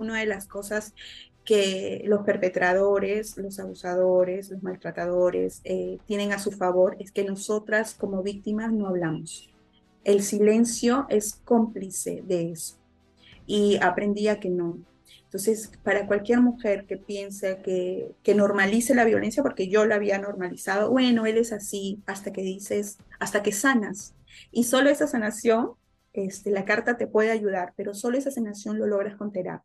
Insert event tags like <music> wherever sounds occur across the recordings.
una de las cosas que los perpetradores, los abusadores, los maltratadores eh, tienen a su favor es que nosotras como víctimas no hablamos. El silencio es cómplice de eso. Y aprendí a que no. Entonces, para cualquier mujer que piense que, que normalice la violencia, porque yo la había normalizado, bueno, él es así, hasta que dices, hasta que sanas. Y solo esa sanación, este, la carta te puede ayudar, pero solo esa sanación lo logras con terapia.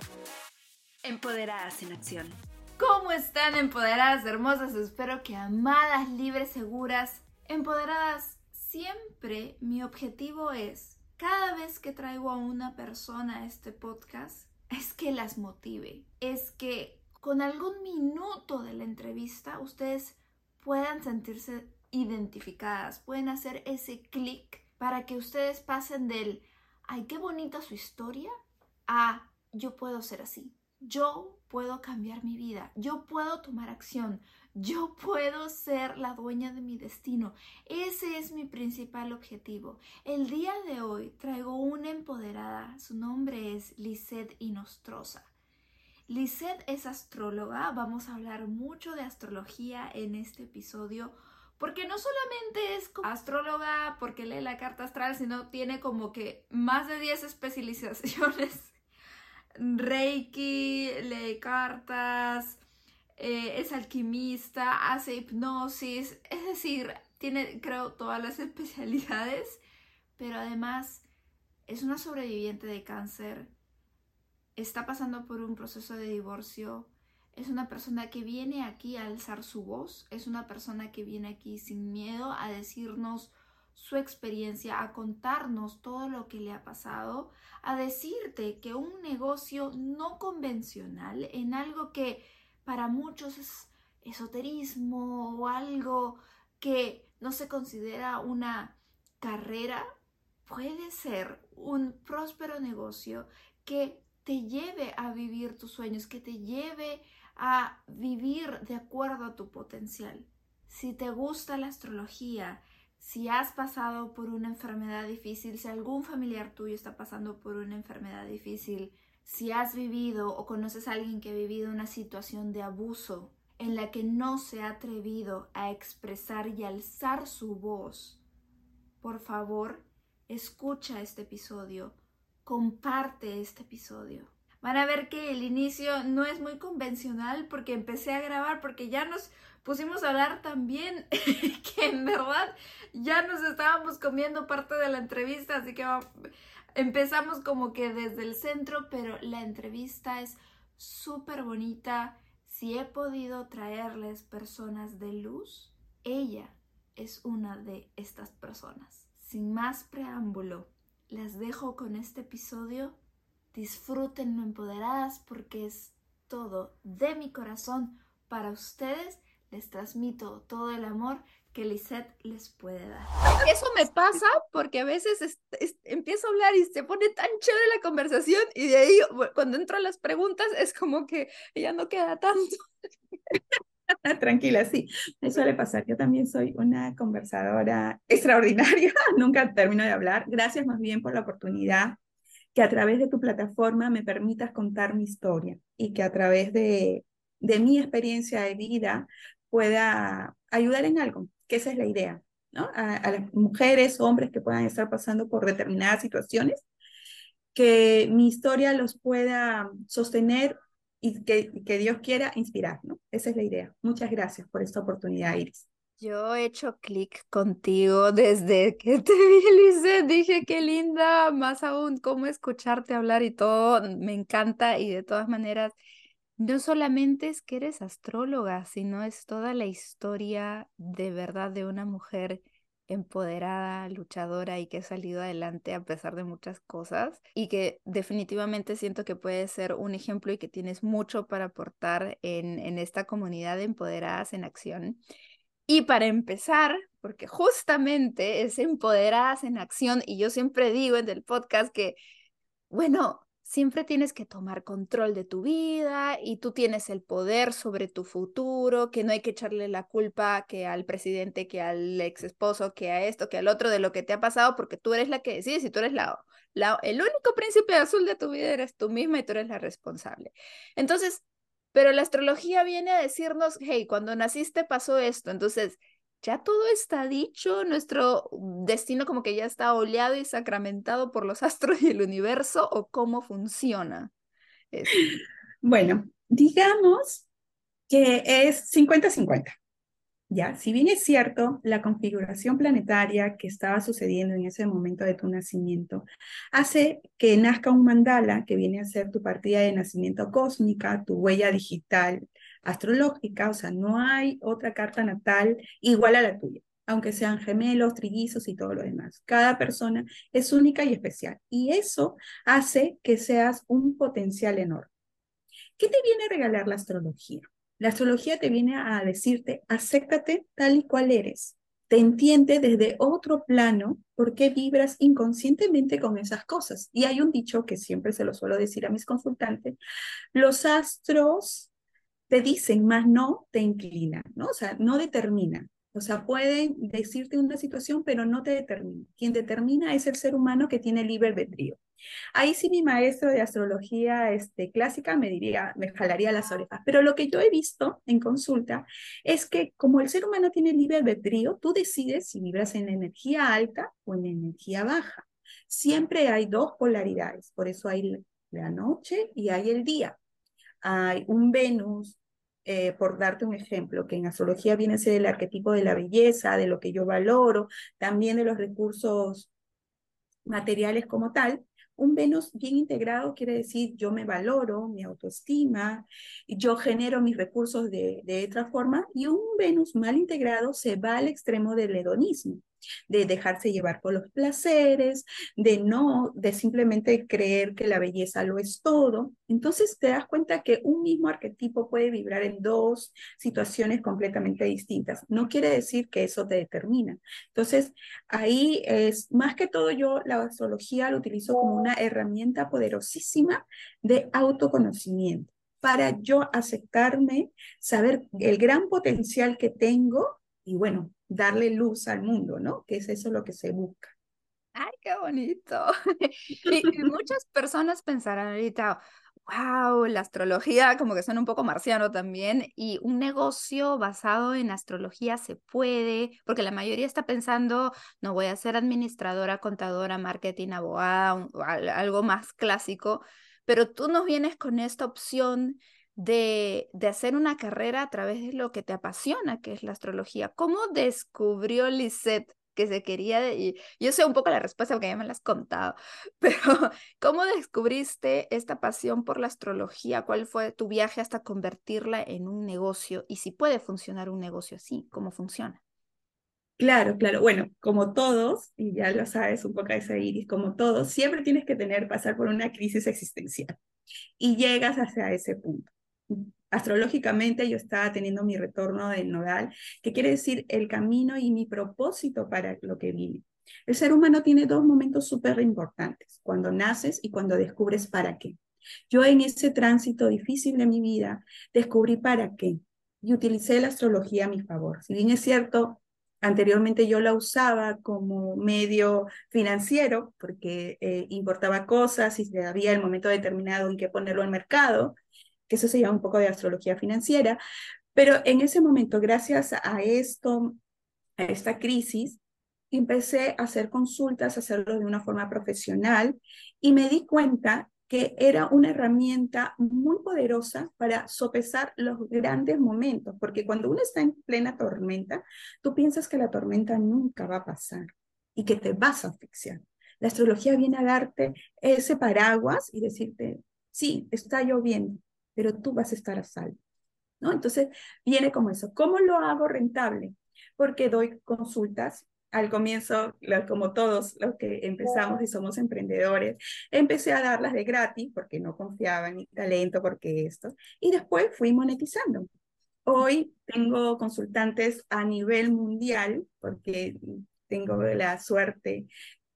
Empoderadas en acción. ¿Cómo están empoderadas, hermosas? Espero que amadas, libres, seguras, empoderadas. Siempre mi objetivo es, cada vez que traigo a una persona a este podcast, es que las motive, es que con algún minuto de la entrevista ustedes puedan sentirse identificadas, pueden hacer ese clic para que ustedes pasen del, ay, qué bonita su historia, a yo puedo ser así yo puedo cambiar mi vida, yo puedo tomar acción, yo puedo ser la dueña de mi destino. Ese es mi principal objetivo. El día de hoy traigo una empoderada, su nombre es Lisette Inostrosa. Lisette es astróloga, vamos a hablar mucho de astrología en este episodio porque no solamente es astróloga porque lee la carta astral, sino tiene como que más de 10 especializaciones Reiki, lee cartas, eh, es alquimista, hace hipnosis, es decir, tiene creo todas las <laughs> especialidades, pero además es una sobreviviente de cáncer, está pasando por un proceso de divorcio, es una persona que viene aquí a alzar su voz, es una persona que viene aquí sin miedo a decirnos su experiencia, a contarnos todo lo que le ha pasado, a decirte que un negocio no convencional, en algo que para muchos es esoterismo o algo que no se considera una carrera, puede ser un próspero negocio que te lleve a vivir tus sueños, que te lleve a vivir de acuerdo a tu potencial. Si te gusta la astrología, si has pasado por una enfermedad difícil, si algún familiar tuyo está pasando por una enfermedad difícil, si has vivido o conoces a alguien que ha vivido una situación de abuso en la que no se ha atrevido a expresar y alzar su voz, por favor, escucha este episodio, comparte este episodio. Van a ver que el inicio no es muy convencional porque empecé a grabar porque ya nos pusimos a hablar también <laughs> que en verdad ya nos estábamos comiendo parte de la entrevista, así que empezamos como que desde el centro, pero la entrevista es súper bonita. Si he podido traerles personas de luz, ella es una de estas personas. Sin más preámbulo, las dejo con este episodio. Disfrútenlo empoderadas porque es todo de mi corazón para ustedes les transmito todo el amor que Lisette les puede dar. Eso me pasa porque a veces empiezo a hablar y se pone tan chévere la conversación y de ahí cuando entro a las preguntas es como que ya no queda tanto. <laughs> Tranquila, sí, eso suele pasar. Yo también soy una conversadora extraordinaria, <laughs> nunca termino de hablar. Gracias más bien por la oportunidad que a través de tu plataforma me permitas contar mi historia y que a través de, de mi experiencia de vida pueda ayudar en algo, que esa es la idea, ¿no? A, las mujeres, hombres que puedan estar pasando por determinadas situaciones, que mi historia los pueda sostener y que, que Dios quiera inspirar, ¿no? Esa es la idea. Muchas gracias por esta oportunidad, Iris. Yo he hecho clic contigo desde que te vi, Lice. Dije, qué linda, más aún cómo escucharte hablar y todo. Me encanta y de todas maneras no solamente es que eres astróloga, sino es toda la historia de verdad de una mujer empoderada, luchadora y que ha salido adelante a pesar de muchas cosas y que definitivamente siento que puede ser un ejemplo y que tienes mucho para aportar en, en esta comunidad de empoderadas en acción. Y para empezar, porque justamente es empoderadas en acción y yo siempre digo en el podcast que, bueno, siempre tienes que tomar control de tu vida y tú tienes el poder sobre tu futuro, que no hay que echarle la culpa que al presidente, que al ex esposo, que a esto, que al otro de lo que te ha pasado, porque tú eres la que decides y tú eres la, la, el único príncipe azul de tu vida eres tú misma y tú eres la responsable. Entonces, pero la astrología viene a decirnos, hey, cuando naciste pasó esto, entonces ya todo está dicho, nuestro destino como que ya está oleado y sacramentado por los <laughs> astros y el universo, o cómo funciona. Bueno, digamos que es 50-50. Ya, si bien es cierto, la configuración planetaria que estaba sucediendo en ese momento de tu nacimiento hace que nazca un mandala que viene a ser tu partida de nacimiento cósmica, tu huella digital, astrológica, o sea, no hay otra carta natal igual a la tuya, aunque sean gemelos, trillizos y todo lo demás. Cada persona es única y especial y eso hace que seas un potencial enorme. ¿Qué te viene a regalar la astrología? La astrología te viene a decirte, acéptate tal y cual eres. Te entiende desde otro plano por qué vibras inconscientemente con esas cosas. Y hay un dicho que siempre se lo suelo decir a mis consultantes, los astros te dicen, más no te inclinan, ¿no? O sea, no determinan. O sea, pueden decirte una situación, pero no te determina. Quien determina es el ser humano que tiene libre albedrío. Ahí sí mi maestro de astrología este, clásica me diría, me jalaría las orejas. Pero lo que yo he visto en consulta es que como el ser humano tiene libre albedrío, tú decides si vibras en energía alta o en energía baja. Siempre hay dos polaridades, por eso hay la noche y hay el día. Hay un Venus eh, por darte un ejemplo, que en astrología viene a ser el arquetipo de la belleza, de lo que yo valoro, también de los recursos materiales como tal, un Venus bien integrado quiere decir yo me valoro, mi autoestima, yo genero mis recursos de, de otra forma, y un Venus mal integrado se va al extremo del hedonismo de dejarse llevar por los placeres, de no, de simplemente creer que la belleza lo es todo. Entonces te das cuenta que un mismo arquetipo puede vibrar en dos situaciones completamente distintas. No quiere decir que eso te determina. Entonces ahí es, más que todo yo la astrología lo utilizo como una herramienta poderosísima de autoconocimiento para yo aceptarme, saber el gran potencial que tengo y bueno, darle luz al mundo, ¿no? Que es eso lo que se busca. Ay, qué bonito. <laughs> y, muchas personas pensarán ahorita, wow, la astrología como que suena un poco marciano también y un negocio basado en astrología se puede, porque la mayoría está pensando, no voy a ser administradora, contadora, marketing, abogada, algo más clásico, pero tú nos vienes con esta opción de, hacer una carrera a través de lo que te apasiona, que es la astrología. ¿Cómo descubrió Lisette que se quería, y yo sé un poco la respuesta porque ya me la has contado, <laughs> pero ¿cómo descubriste esta pasión por la astrología? ¿Cuál fue tu viaje hasta convertirla en un negocio? Y si puede funcionar un negocio así, ¿cómo funciona? Claro, claro. Bueno, como todos, y ya lo sabes un poco ese iris, como todos, siempre tienes que tener, pasar por una crisis existencial y llegas hacia ese punto astrológicamente yo estaba teniendo mi retorno del nodal, que quiere decir el camino y mi propósito para lo que vine. El ser humano tiene dos momentos súper importantes, cuando naces y cuando descubres para qué. Yo en ese tránsito difícil de mi vida descubrí para qué y utilicé la astrología a mi favor. Si bien es cierto, anteriormente yo la usaba como medio financiero porque eh, importaba cosas y había el momento determinado en que ponerlo al mercado, que eso se llama un poco de astrología financiera, pero en ese momento, gracias a esto, a esta crisis, empecé a hacer consultas, a hacerlo de una forma profesional y me di cuenta que era una herramienta muy poderosa para sopesar los grandes momentos, porque cuando uno está en plena tormenta, tú piensas que la tormenta nunca va a pasar y que te vas a asfixiar. La astrología viene a darte ese paraguas y decirte, sí, está lloviendo, pero tú vas a estar a salvo. ¿no? Entonces, viene como eso. ¿Cómo lo hago rentable? Porque doy consultas al comienzo, como todos los que empezamos y somos emprendedores, empecé a darlas de gratis porque no confiaba en mi talento, porque esto, y después fui monetizando. Hoy tengo consultantes a nivel mundial porque tengo la suerte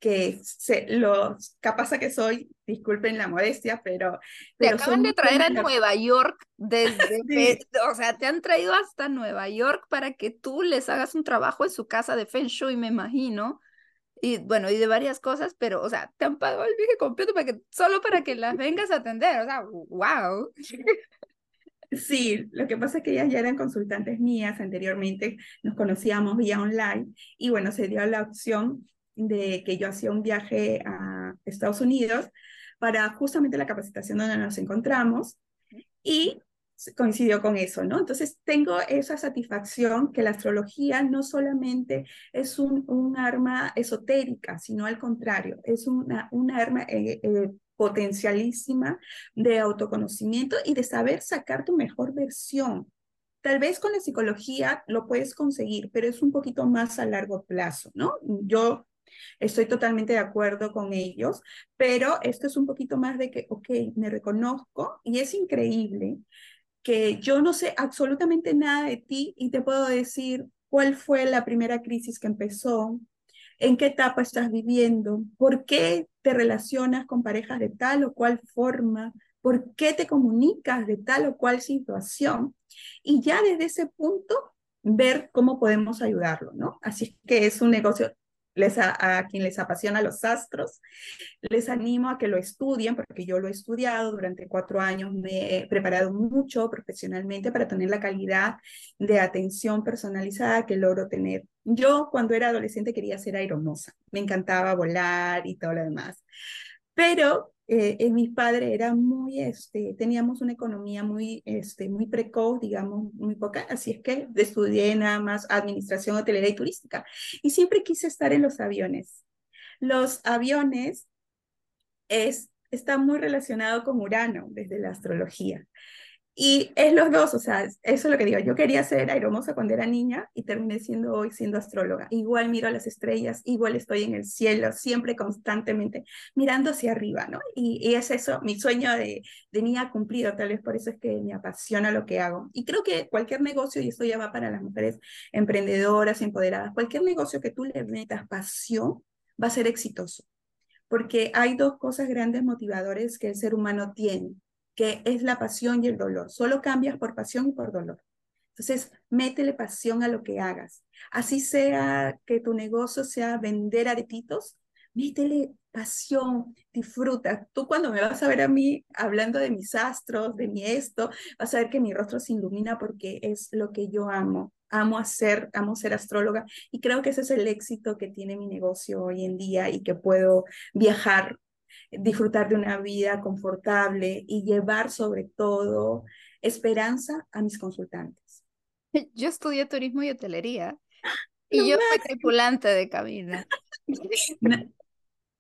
que se, los capaz que soy, disculpen la modestia, pero... Te acaban de traer a Nueva York desde, <laughs> o sea, te han traído hasta Nueva York para que tú les hagas un trabajo en su casa de Feng Shui, me imagino. Y bueno, y de varias cosas, pero, o sea, te han pagado el viaje completo para que, solo para que las vengas a atender, o sea, wow. Sí, lo que pasa es que ellas ya eran consultantes mías anteriormente, nos conocíamos vía online y bueno, se dio la opción de que yo hacía un viaje a Estados Unidos para justamente la capacitación donde nos encontramos y coincidió con eso, ¿no? Entonces tengo esa satisfacción que la astrología no solamente es un, un arma esotérica, sino al contrario, es una, una arma eh, eh, potencialísima de autoconocimiento y de saber sacar tu mejor versión. Tal vez con la psicología lo puedes conseguir, pero es un poquito más a largo plazo, ¿no? Yo Estoy totalmente de acuerdo con ellos, pero esto es un poquito más de que, ok, me reconozco y es increíble que yo no sé absolutamente nada de ti y te puedo decir cuál fue la primera crisis que empezó, en qué etapa estás viviendo, por qué te relacionas con parejas de tal o cual forma, por qué te comunicas de tal o cual situación. Y ya desde ese punto ver cómo podemos ayudarlo, ¿no? Así que es un negocio les a, quien les apasiona los astros, les animo a que lo estudien, porque yo lo he estudiado durante cuatro años, me he preparado mucho profesionalmente para tener la calidad de atención personalizada que logro tener. Yo cuando era adolescente quería ser aeromoza, me encantaba volar y todo lo demás, pero eh, eh, mi padre era muy, este, teníamos una economía muy, este, muy precoz, digamos, muy poca, así es que estudié nada más administración hotelera y turística y siempre quise estar en los aviones. Los aviones es, está muy relacionado con Urano desde la astrología. Y es los dos, o sea, eso es lo que digo. Yo quería ser aeromosa cuando era niña y terminé siendo hoy siendo astróloga. Igual miro a las estrellas, igual estoy en el cielo, siempre constantemente mirando hacia arriba, ¿no? Y, y es eso, mi sueño de, de niña cumplido, tal vez por eso es que me apasiona lo que hago. Y creo que cualquier negocio, y esto ya va para las mujeres emprendedoras, empoderadas, cualquier negocio que tú le metas pasión va a ser exitoso. Porque hay dos cosas grandes motivadores que el ser humano tiene que es la pasión y el dolor. Solo cambias por pasión y por dolor. Entonces, métele pasión a lo que hagas. Así sea que tu negocio sea vender aretitos, métele pasión, disfruta. Tú cuando me vas a ver a mí hablando de mis astros, de mi esto, vas a ver que mi rostro se ilumina porque es lo que yo amo. Amo hacer, amo ser astróloga y creo que ese es el éxito que tiene mi negocio hoy en día y que puedo viajar disfrutar de una vida confortable y llevar sobre todo esperanza a mis consultantes. <laughs> Yo estudié turismo y hotelería <laughs> y yo fui tripulante de cabina. <laughs>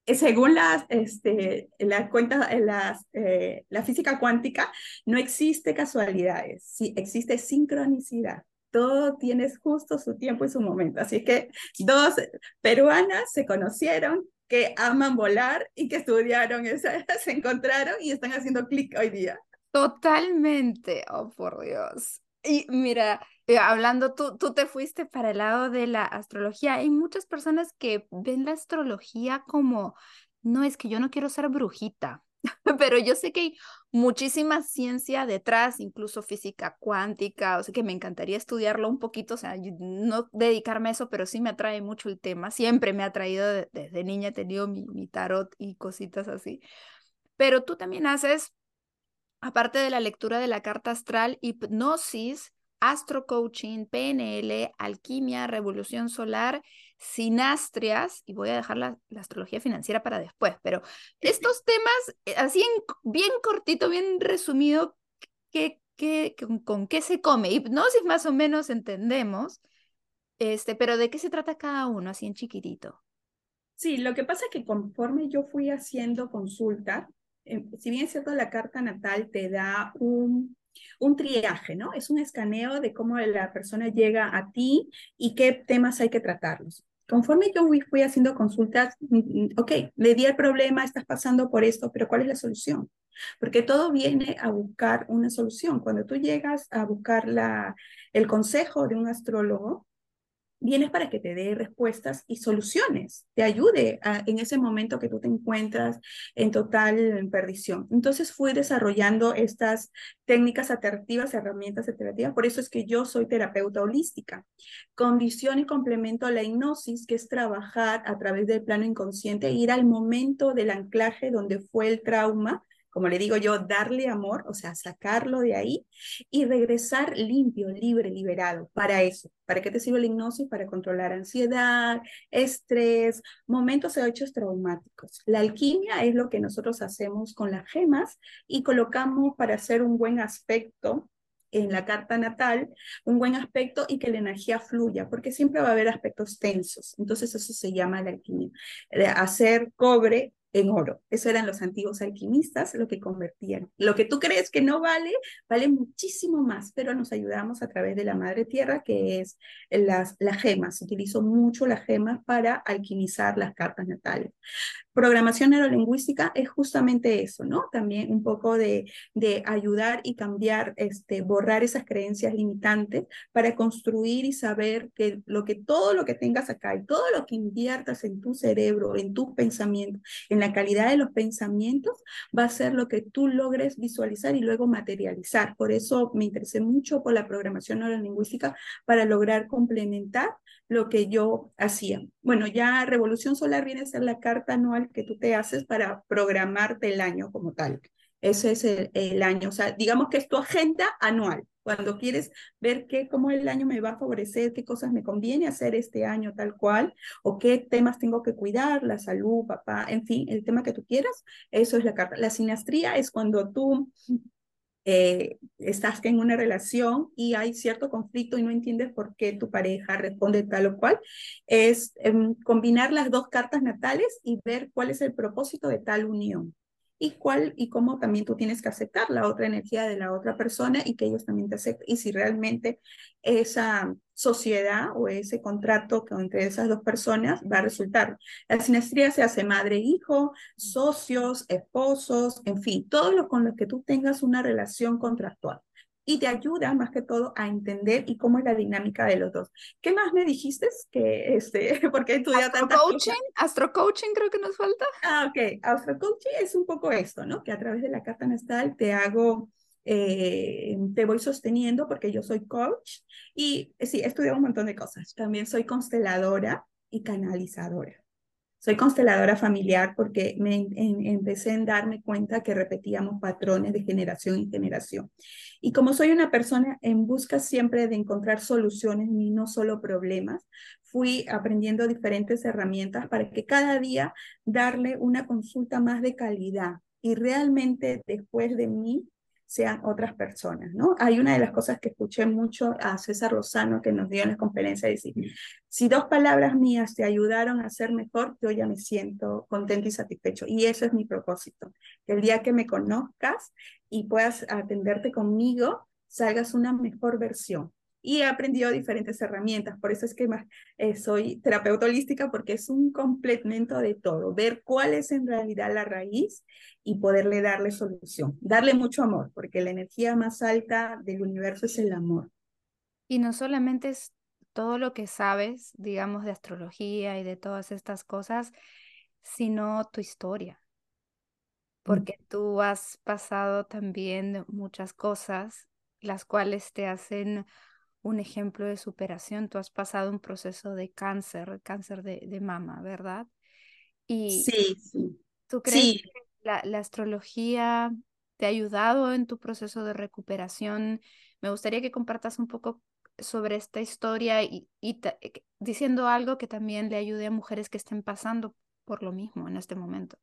Según las, este, las cuentas, las, eh, la física cuántica, no existe casualidades, sí, existe sincronicidad todo tiene justo su tiempo y su momento. Así que dos peruanas se conocieron, que aman volar y que estudiaron, <laughs> se encontraron y están haciendo clic hoy día. Totalmente, oh por Dios. Y mira, eh, hablando, tú, tú te fuiste para el lado de la astrología. Hay muchas personas que ven la astrología como, no, es que yo no quiero ser brujita. <laughs> pero yo sé que hay muchísima ciencia detrás, incluso física cuántica, o sea que me encantaría estudiarlo un poquito, o sea, no dedicarme a eso, pero sí me atrae mucho el tema, siempre me ha atraído desde niña, he tenido mi, mi tarot y cositas así. Pero tú también haces, aparte de la lectura de la carta astral, hipnosis, astrocoaching, PNL, alquimia, revolución solar sinastrias, y voy a dejar la, astrología financiera para después, pero <laughs> estos temas, eh, así en, bien cortito, bien resumido, ¿qué, qué, con, qué se come? Hipnosis más o menos entendemos, este, pero ¿de qué se trata cada uno, así en chiquitito? Sí, lo que pasa es que conforme yo fui haciendo consulta, em, si bien es cierto, la carta natal te da un un triaje, ¿no? Es un escaneo de cómo la persona llega a ti y qué temas hay que tratarlos. Conforme yo fui haciendo consultas, mm, mm, ok, le di el problema, estás pasando por esto, pero ¿cuál es la solución? Porque todo viene a buscar una solución. Cuando tú llegas a buscar la, el consejo de un astrólogo, vienes para que te dé respuestas y soluciones, te ayude en ese momento que tú te encuentras en total perdición. Entonces fui desarrollando estas técnicas atractivas, herramientas atractivas, por eso es que yo soy terapeuta holística. Condición y complemento a la hipnosis, que es trabajar a través del plano inconsciente, ir al momento del anclaje donde fue el trauma como le digo yo, darle amor, o sea, sacarlo de ahí y regresar limpio, libre, liberado. Para eso, ¿para qué te sirve la hipnosis? Para controlar ansiedad, estrés, momentos de hechos traumáticos. La alquimia es lo que nosotros hacemos con las gemas y colocamos para hacer un buen aspecto en la carta natal, un buen aspecto y que la energía fluya, porque siempre va a haber aspectos tensos. Entonces eso se llama la alquimia. Hacer cobre en oro. Eso eran los antiguos alquimistas, lo que convertían. Lo que tú crees que no vale, vale muchísimo más, pero nos ayudamos a través de la madre tierra, que es las, las gemas. Se utilizó mucho las gemas para alquimizar las cartas natales programación neurolingüística es justamente eso, ¿no? También un poco de, de ayudar y cambiar, este, borrar esas creencias limitantes para construir y saber que, lo que todo lo que tengas acá y todo lo que inviertas en tu cerebro, en tus pensamientos, en la calidad de los pensamientos, va a ser lo que tú logres visualizar y luego materializar. Por eso me interesé mucho por la programación neurolingüística para lograr complementar lo que yo hacía. Bueno, ya Revolución Solar viene a ser la carta anual que tú te haces para programarte el año como tal. Ese es el, año, o sea, digamos que es tu agenda anual. Cuando quieres ver qué, cómo el año me va a favorecer, qué cosas me conviene hacer este año tal cual, o qué temas tengo que cuidar, la salud, papá, en fin, el tema que tú quieras, eso es la carta. La sinastría es cuando tú eh, estás en una relación y hay cierto conflicto y no entiendes por qué tu pareja responde tal o cual, es em, combinar las dos cartas natales y ver cuál es el propósito de tal unión y cuál y cómo también tú tienes que aceptar la otra energía de la otra persona y que ellos también te acepten. Y si realmente esa sociedad o ese contrato que entre esas dos personas va a resultar. La sinestría se hace madre-hijo, socios, esposos, en fin, todo lo con lo que tú tengas una relación contractual y te ayuda más que todo a entender y cómo es la dinámica de los dos. ¿Qué más me dijiste? Que este, <laughs> porque estudiado tantas coaching, astro coaching creo que nos falta. Ah, ok. Astro coaching es un poco esto, ¿no? Que a través de la carta nastal te hago eh, te voy sosteniendo porque yo soy coach y sí, he estudiado un montón de cosas. También soy consteladora y canalizadora. Soy consteladora familiar porque me empecé a darme cuenta que repetíamos patrones de generación en generación. Y como soy una persona en busca siempre de encontrar soluciones y no solo problemas, fui aprendiendo diferentes herramientas para que cada día darle una consulta más de calidad. Y realmente después de mí sean otras personas, ¿no? Hay una de las cosas que escuché mucho a César Lozano que nos dio en la conferencia, decir, si dos palabras mías te ayudaron a ser mejor, yo ya me siento contento y satisfecho. Y eso es mi propósito, que el día que me conozcas y puedas atenderte conmigo, salgas una mejor versión y he aprendido diferentes herramientas. Por eso es que más, eh, soy terapeuta holística porque es un complemento de todo, ver cuál es en realidad la raíz y poderle darle solución, darle mucho amor, porque la energía más alta del universo es el amor. Y no solamente es todo lo que sabes, digamos, de astrología y de todas estas cosas, sino tu historia, mm. porque tú has pasado también muchas cosas, las cuales te hacen un ejemplo de superación. Tú has pasado un proceso de cáncer, cáncer de, mama, ¿verdad? Y sí, sí. ¿Tú crees que la, astrología te ha ayudado en tu proceso de recuperación? Me gustaría que compartas un poco sobre esta historia y, y eh, diciendo algo que también le ayude a mujeres que estén pasando por lo mismo en este momento.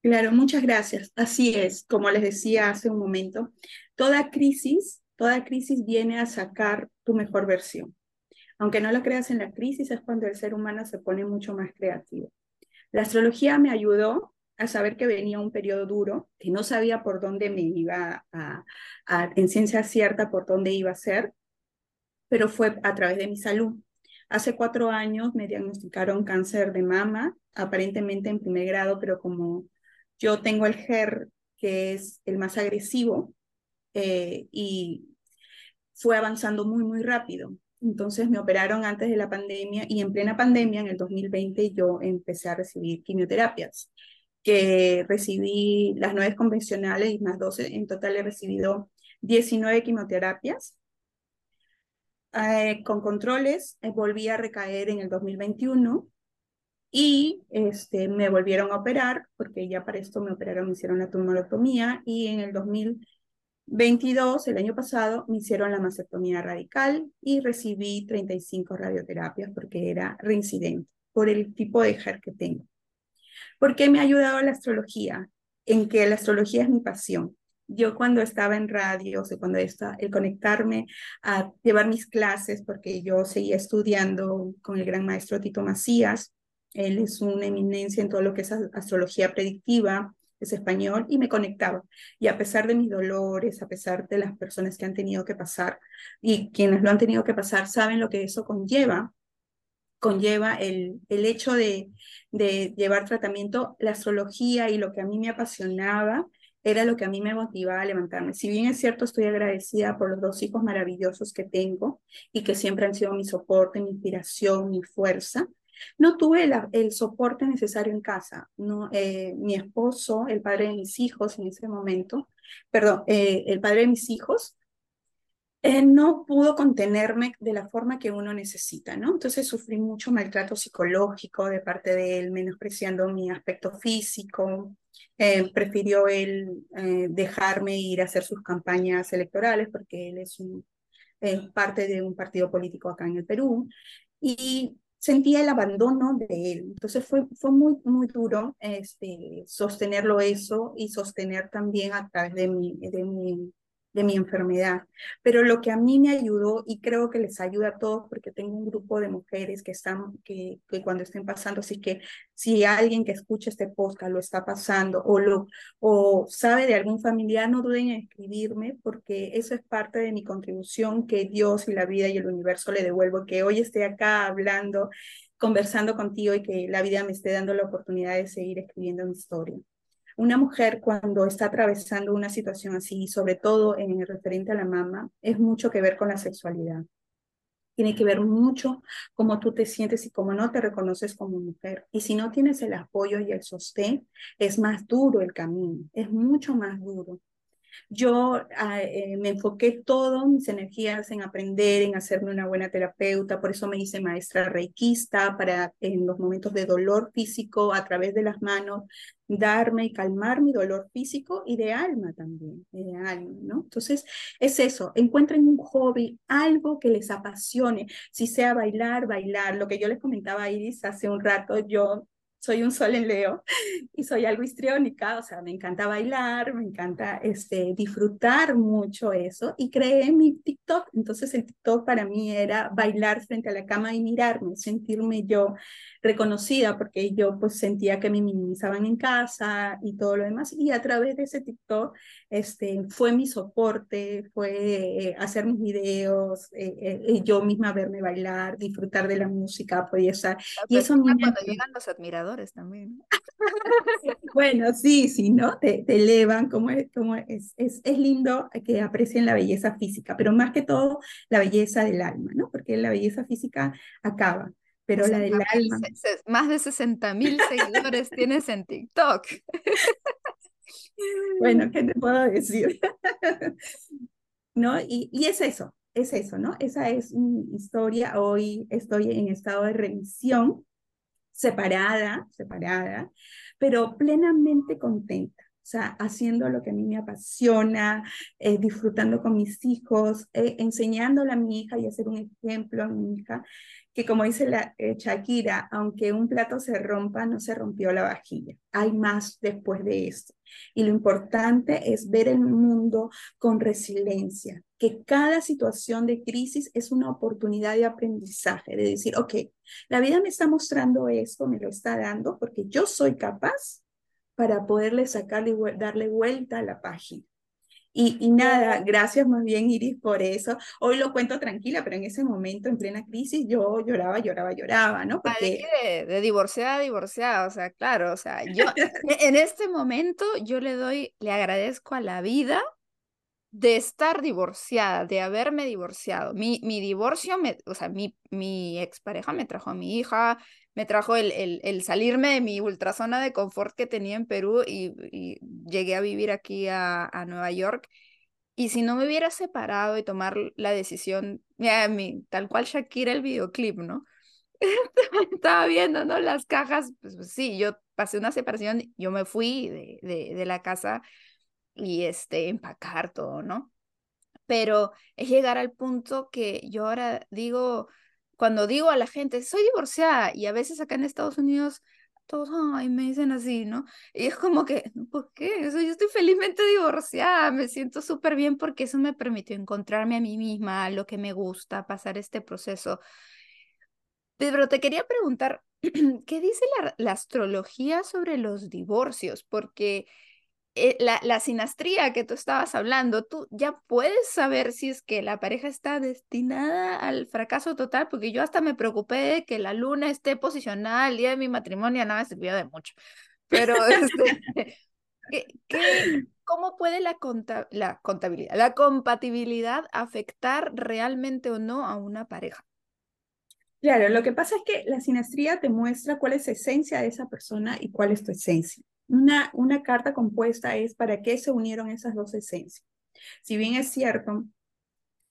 Claro, muchas gracias. Así es, como les decía hace un momento, toda crisis Toda crisis viene a sacar tu mejor versión. Aunque no lo creas en la crisis, es cuando el ser humano se pone mucho más creativo. La astrología me ayudó a saber que venía un periodo duro, que no sabía por dónde me iba a, en ciencia cierta por dónde iba a ser, pero fue a través de mi salud Hace cuatro años me diagnosticaron cáncer de mama, aparentemente en primer grado, pero como yo tengo el HER, que es el más agresivo, eh, y fue avanzando muy, muy rápido. Entonces me operaron antes de la pandemia y en plena pandemia, en el 2020, yo empecé a recibir quimioterapias, que recibí las nueve convencionales y más 12. En total he recibido 19 quimioterapias. Eh, con controles, eh, volví a recaer en el 2021 y este, me volvieron a operar, porque ya para esto me operaron, me hicieron la tumorotomía y en el 2022, el año pasado, me hicieron la mastectomía radical y recibí 35 radioterapias porque era reincidente por el tipo de HER que tengo. ¿Por qué me ha ayudado la astrología? En que la astrología es mi pasión. Yo cuando estaba en radio, o cuando estaba, el conectarme a llevar mis clases, porque yo seguía estudiando con el gran maestro Tito Macías, él es una eminencia en todo lo que es astrología predictiva, es español, y me conectaba. Y a pesar de mis dolores, a pesar de las personas que han tenido que pasar, y quienes lo han tenido que pasar saben lo que eso conlleva, conlleva el, el hecho de, de llevar tratamiento, la astrología y lo que a mí me apasionaba era lo que a mí me motivaba a levantarme. Si bien es cierto, estoy agradecida por los dos hijos maravillosos que tengo y que siempre han sido mi soporte, mi inspiración, mi fuerza, no tuve el soporte necesario en casa. No, eh, mi esposo, el padre de mis hijos en ese momento, perdón, eh, el padre de mis hijos, eh, no pudo contenerme de la forma que uno necesita, ¿no? Entonces sufrí mucho maltrato psicológico de parte de él, menospreciando mi aspecto físico. prefirió él dejarme ir a hacer sus campañas electorales porque él es un, parte de un partido político acá en el Perú. Y sentía el abandono de él. Entonces fue, fue muy, muy duro este, sostenerlo eso y sostener también a través de mi, de mi de mi enfermedad. Pero lo que a mí me ayudó y creo que les ayuda a todos porque tengo un grupo de mujeres que están, que, cuando estén pasando, así que si alguien que escucha este podcast lo está pasando o, lo, o sabe de algún familiar, no duden en escribirme porque eso es parte de mi contribución que Dios y la vida y el universo le devuelvo, que hoy esté acá hablando, conversando contigo y que la vida me esté dando la oportunidad de seguir escribiendo mi historia. Una mujer cuando está atravesando una situación así, sobre todo en el referente a la mamá, es mucho que ver con la sexualidad. Tiene que ver mucho cómo tú te sientes y cómo no te reconoces como mujer. Y si no tienes el apoyo y el sostén, es más duro el camino, es mucho más duro. Yo ah, eh, me enfoqué todas mis energías en aprender, en hacerme una buena terapeuta, por eso me hice maestra reikista para en los momentos de dolor físico a través de las manos darme y calmar mi dolor físico y de alma también, de alma, ¿no? Entonces, es eso, encuentren un hobby, algo que les apasione, si sea bailar, bailar, lo que yo les comentaba a Iris hace un rato, yo soy un sol en Leo <laughs> y soy algo histriónica, o sea, me encanta bailar, me encanta este, disfrutar mucho eso y creé mi TikTok. Entonces el TikTok para mí era bailar frente a la cama y mirarme, sentirme yo reconocida porque yo pues sentía que me minimizaban en casa y todo lo demás y a través de ese TikTok este, fue mi soporte, fue eh, hacer mis videos, eh, eh, yo misma verme bailar, disfrutar de la música, podía estar. Y eso me... Cuando llegan los admiradores también. <laughs> bueno, sí, sí, ¿no? Te, te elevan, como, es, como es, es, es lindo que aprecien la belleza física, pero más que todo la belleza del alma, ¿no? Porque la belleza física acaba, pero la del alma. Más de 60 mil seguidores <laughs> tienes en TikTok. <laughs> Bueno, ¿qué te puedo decir? ¿No? Y, y es eso, es eso, ¿no? Esa es mi historia. Hoy estoy en estado de remisión, separada, separada, pero plenamente contenta. O sea, haciendo lo que a mí me apasiona, eh, disfrutando con mis hijos, eh, enseñándole a mi hija y hacer un ejemplo a mi hija, que como dice la eh, Shakira, aunque un plato se rompa, no se rompió la vajilla. Hay más después de esto. Y lo importante es ver el mundo con resiliencia, que cada situación de crisis es una oportunidad de aprendizaje, de decir, ok, la vida me está mostrando esto, me lo está dando, porque yo soy capaz para poderle sacar y darle vuelta a la página. Y, y, nada, gracias más bien Iris por eso. Hoy lo cuento tranquila, pero en ese momento, en plena crisis, yo lloraba, lloraba, lloraba, ¿no? Porque... De, de divorciada, divorciada, o sea, claro, o sea, yo <laughs> en este momento yo le doy, le agradezco a la vida de estar divorciada, de haberme divorciado. Mi, mi divorcio, me, o sea, mi, mi expareja me trajo a mi hija, me trajo el, el, el, salirme de mi ultrazona de confort que tenía en Perú y, y llegué a vivir aquí a, a, Nueva York. Y si no me hubiera separado y tomar la decisión, mira, mi, tal cual Shakira el videoclip, ¿no? <laughs> Estaba viendo, ¿no? Las cajas, pues, pues, sí, yo pasé una separación, yo me fui de, de, de la casa y este, empacar todo, ¿no? Pero es llegar al punto que yo ahora digo, cuando digo a la gente, soy divorciada, y a veces acá en Estados Unidos todos, ay, me dicen así, ¿no? Y es como que, ¿por qué? Yo estoy felizmente divorciada, me siento súper bien porque eso me permitió encontrarme a mí misma, lo que me gusta, pasar este proceso. Pero te quería preguntar, <clears throat> ¿qué dice la, la astrología sobre los divorcios? Porque eh, la, la, sinastría que tú estabas hablando, tú ya puedes saber si es que la pareja está destinada al fracaso total, porque yo hasta me preocupé de que la luna esté posicionada el día de mi matrimonio, nada me sirvió de mucho. Pero, <laughs> este, ¿qué, cómo puede la, conta, la contabilidad, la compatibilidad afectar realmente o no a una pareja? Claro, lo que pasa es que la sinastría te muestra cuál es la esencia de esa persona y cuál es tu esencia. Una, una carta compuesta es para qué se unieron esas dos esencias. Si bien es cierto,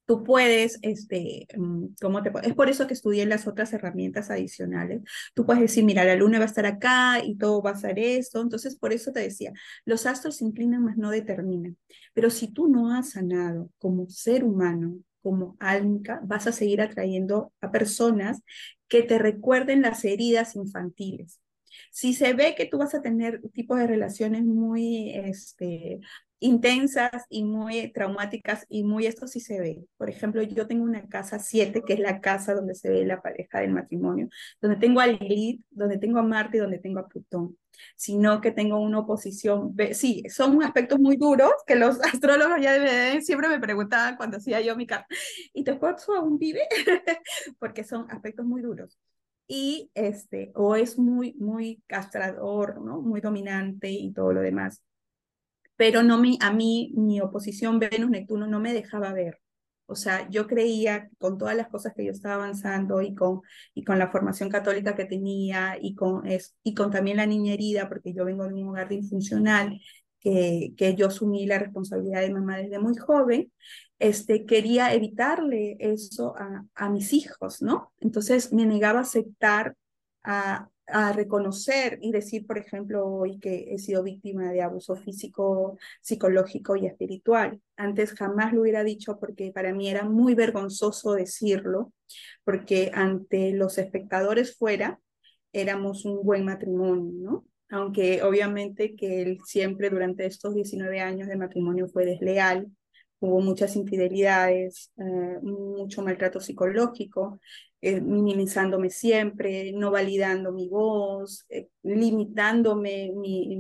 tú puedes, este, mm, ¿cómo te Es por eso que estudié las otras herramientas adicionales. Tú puedes decir, mira, la luna va a estar acá y todo va a ser esto. Entonces, por eso te decía, los astros se inclinan, más no determinan. Pero si tú no has sanado como ser humano, como alma, vas a seguir atrayendo a personas que te recuerden las heridas infantiles. Si se ve que tú vas a tener tipos de relaciones muy este, intensas y muy traumáticas y muy esto sí se ve. Por ejemplo, yo tengo una casa 7, que es la casa donde se ve la pareja del matrimonio, donde tengo a Lilith, donde tengo a Marte y donde tengo a Plutón, sino que tengo una oposición. Sí, son aspectos muy duros que los <laughs> astrólogos ya siempre me preguntaban cuando hacía yo mi carta. ¿Y tu esposo aún vive? <laughs> Porque son aspectos muy duros y este, o es muy, muy castrador, ¿no? Muy dominante y todo lo demás. Pero no me, a mí, mi oposición Venus-Neptuno no me dejaba ver. O sea, yo creía con todas las cosas que yo estaba avanzando y con, y con la formación católica que tenía y con, es, y con también la niña herida, porque yo vengo de un hogar disfuncional, que, yo asumí la responsabilidad de mamá desde muy joven, este, quería evitarle eso a, a mis hijos, ¿no? Entonces me negaba a aceptar, a, a reconocer y decir, por ejemplo, hoy que he sido víctima de abuso físico, psicológico y espiritual. Antes jamás lo hubiera dicho porque para mí era muy vergonzoso decirlo, porque ante los espectadores fuera éramos un buen matrimonio, ¿no? Aunque obviamente que él siempre durante estos 19 años de matrimonio fue desleal, hubo muchas infidelidades, eh, mucho maltrato psicológico, eh, minimizándome siempre, no validando mi voz, eh, limitándome mi,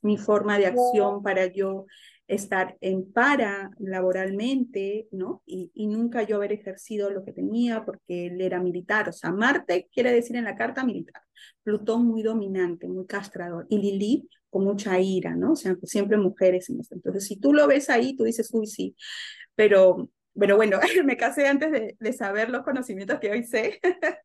mi, forma de acción para yo estar en para laboralmente, ¿no? Y, y, nunca yo haber ejercido lo que tenía porque él era militar. O sea, Marte quiere decir en la carta militar. Plutón muy dominante, muy castrador. Y Lilith con mucha ira, ¿no? O sea, siempre mujeres en esto. Entonces, si tú lo ves ahí, tú dices, uy, sí. Pero pero bueno, <laughs> me casé antes de, de, saber los conocimientos que hoy sé, <laughs>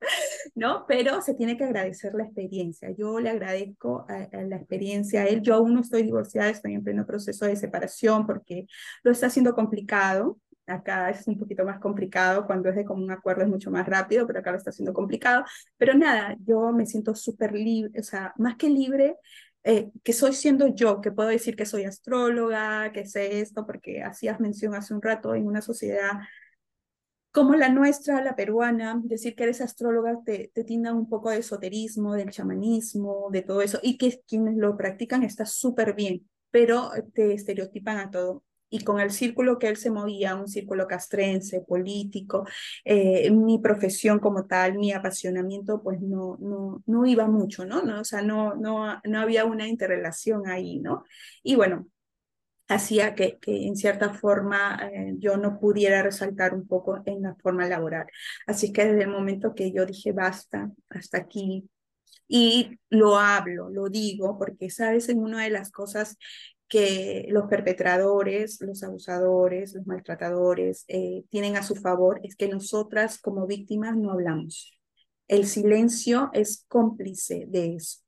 ¿no? Pero se tiene que agradecer la experiencia. Yo le agradezco a, la experiencia a él. Yo aún no estoy divorciada, estoy en pleno proceso de separación porque lo está haciendo complicado. Acá es un poquito más complicado, cuando es de común acuerdo es mucho más rápido, pero acá lo está haciendo complicado. Pero nada, yo me siento súper libre, o sea, más que libre, eh, que soy siendo yo, que puedo decir que soy astróloga, que sé esto, porque hacías mención hace un rato en una sociedad como la nuestra, la peruana, decir que eres astróloga te, te tinda un poco de esoterismo, del chamanismo, de todo eso, y que quienes lo practican está súper bien, pero te estereotipan a todo y con el círculo que él se movía, un círculo castrense, político, eh, mi profesión como tal, mi apasionamiento, pues no, no, no iba mucho, ¿no? no o sea, no, no, no había una interrelación ahí, ¿no? Y bueno, hacía que, que en cierta forma eh, yo no pudiera resaltar un poco en la forma laboral. Así que desde el momento que yo dije basta, hasta aquí, y lo hablo, lo digo, porque sabes, en una de las cosas que los perpetradores, los abusadores, los maltratadores eh, tienen a su favor es que nosotras como víctimas no hablamos. El silencio es cómplice de eso.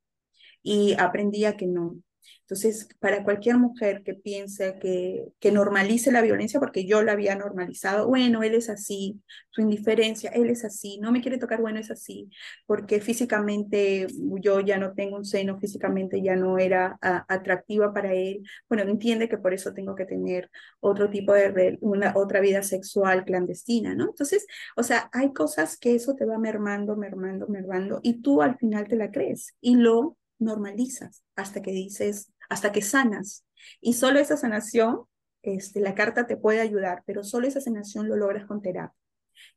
Y aprendí a que no, entonces, para cualquier mujer que piense que, que normalice la violencia, porque yo la había normalizado, bueno, él es así, su indiferencia, él es así, no me quiere tocar, bueno, es así, porque físicamente yo ya no tengo un seno, físicamente ya no era atractiva para él, bueno, entiende que por eso tengo que tener otro tipo de, una otra vida sexual clandestina, ¿no? Entonces, o sea, hay cosas que eso te va mermando, mermando, mermando, y tú al final te la crees y lo normalizas hasta que dices, hasta que sanas. Y solo esa sanación, este, la carta te puede ayudar, pero solo esa sanación lo logras con terapia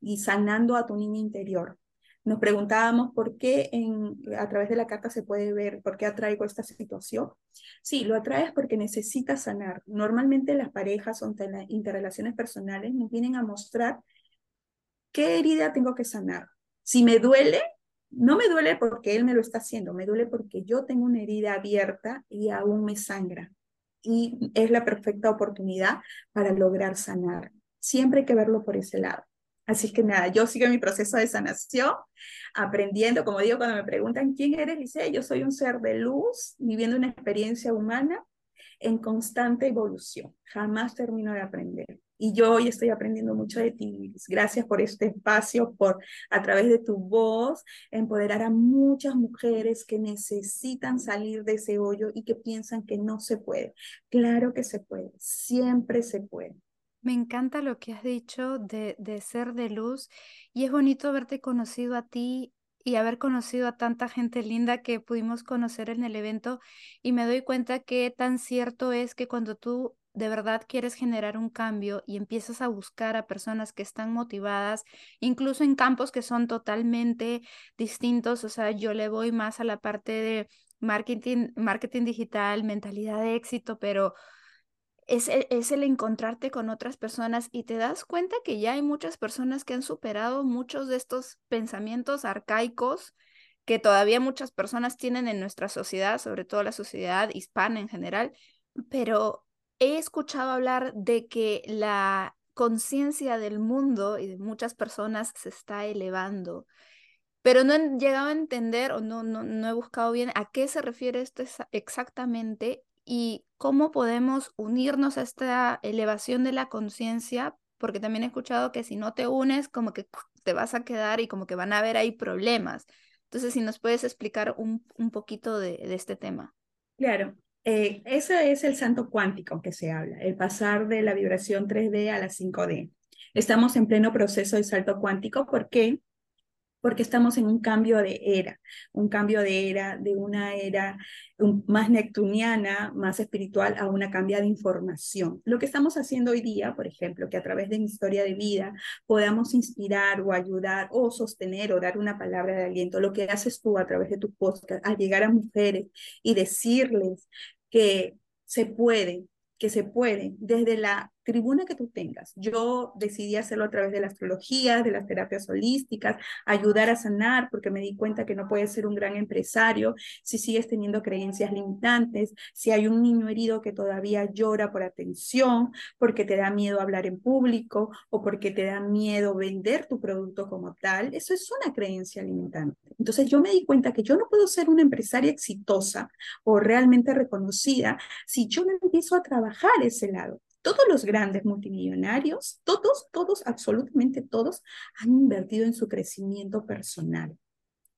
y sanando a tu niño interior. Nos preguntábamos por qué en, a través de la carta se puede ver por qué atraigo esta situación. Sí, lo atraes porque necesitas sanar. Normalmente las parejas o interrelaciones personales nos vienen a mostrar qué herida tengo que sanar. Si me duele, no me duele porque él me lo está haciendo, me duele porque yo tengo una herida abierta y aún me sangra. Y es la perfecta oportunidad para lograr sanar. Siempre hay que verlo por ese lado. Así que nada, yo sigo mi proceso de sanación, aprendiendo, como digo, cuando me preguntan quién eres, dice, yo soy un ser de luz, viviendo una experiencia humana en constante evolución. Jamás termino de aprender. Y yo hoy estoy aprendiendo mucho de ti. Gracias por este espacio, por a través de tu voz empoderar a muchas mujeres que necesitan salir de ese hoyo y que piensan que no se puede. Claro que se puede, siempre se puede. Me encanta lo que has dicho de, de ser de luz y es bonito haberte conocido a ti y haber conocido a tanta gente linda que pudimos conocer en el evento y me doy cuenta que tan cierto es que cuando tú de verdad quieres generar un cambio y empiezas a buscar a personas que están motivadas, incluso en campos que son totalmente distintos, o sea, yo le voy más a la parte de marketing, marketing digital, mentalidad de éxito, pero es, e, es, el encontrarte con otras personas y te das cuenta que ya hay muchas personas que han superado muchos de estos pensamientos arcaicos que todavía muchas personas tienen en nuestra sociedad, sobre todo la sociedad hispana en general, pero he escuchado hablar de que la conciencia del mundo y de muchas personas se está elevando, pero no he llegado a entender o no, no, no he buscado bien a qué se refiere esto exactamente y cómo podemos unirnos a esta elevación de la conciencia, porque también he escuchado que si no te unes, como que te vas a quedar y como que van a haber ahí problemas. Entonces, si nos puedes explicar un, un poquito de, este tema. Claro, eh, ese es el santo cuántico que se habla, el pasar de la vibración 3D a la 5D. Estamos en pleno proceso de salto cuántico. ¿Por qué? Porque estamos en un cambio de era, un cambio de era, de una era más neptuniana, más espiritual, a una cambia de información. Lo que estamos haciendo hoy día, por ejemplo, que a través de mi historia de vida podamos inspirar o ayudar o sostener o dar una palabra de aliento, lo que haces tú a través de tu podcast, al llegar a mujeres y decirles que se puede, que se puede, desde la tribuna que tú tengas. Yo decidí hacerlo a través de la astrología, de las terapias holísticas, ayudar a sanar, porque me di cuenta que no puedes ser un gran empresario si sigues teniendo creencias limitantes, si hay un niño herido que todavía llora por atención, porque te da miedo hablar en público o porque te da miedo vender tu producto como tal, eso es una creencia limitante. Entonces yo me di cuenta que yo no puedo ser una empresaria exitosa o realmente reconocida si yo no empiezo a trabajar ese lado. Todos los grandes multimillonarios, todos, todos, absolutamente todos, han invertido en su crecimiento personal.